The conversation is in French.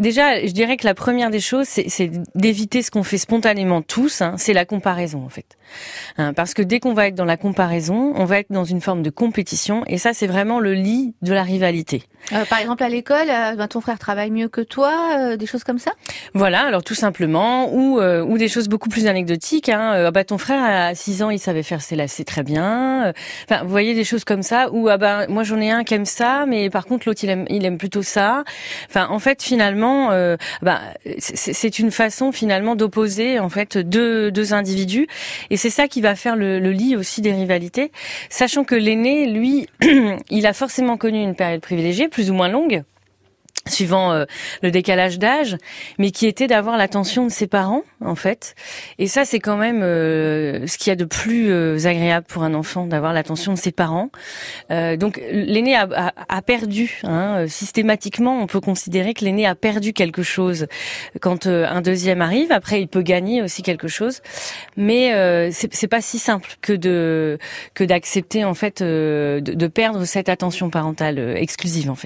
déjà, je dirais que la première des choses, c'est d'éviter ce qu'on fait spontanément tous, hein, c'est la comparaison en fait. Hein, parce que dès qu'on va être dans la comparaison, on va être dans une forme de compétition, et ça, c'est vraiment le lit de la rivalité. Euh, par exemple, à l'école, euh, ben, ton frère travaille mieux que toi, euh, des choses comme ça? Voilà, alors tout simplement, ou ou des choses beaucoup plus anecdotiques. Hein, ah bah ton frère à 6 ans, il savait faire ses lacets très bien. Enfin, vous voyez des choses comme ça. Ou ah bah moi j'en ai un qui aime ça, mais par contre l'autre il aime il aime plutôt ça. Enfin, en fait, finalement, bah c'est une façon finalement d'opposer en fait deux deux individus, et c'est ça qui va faire le, le lit aussi des rivalités, sachant que l'aîné, lui, il a forcément connu une période privilégiée plus ou moins longue suivant euh, le décalage d'âge, mais qui était d'avoir l'attention de ses parents, en fait. Et ça, c'est quand même euh, ce qu'il y a de plus euh, agréable pour un enfant, d'avoir l'attention de ses parents. donc, l'aîné a, a, a, perdu, hein, systématiquement, on peut considérer que l'aîné a perdu quelque chose quand un deuxième arrive. Après, il peut gagner aussi quelque chose, mais c'est pas si simple que de que d'accepter en fait de, de perdre cette attention parentale exclusive, en fait.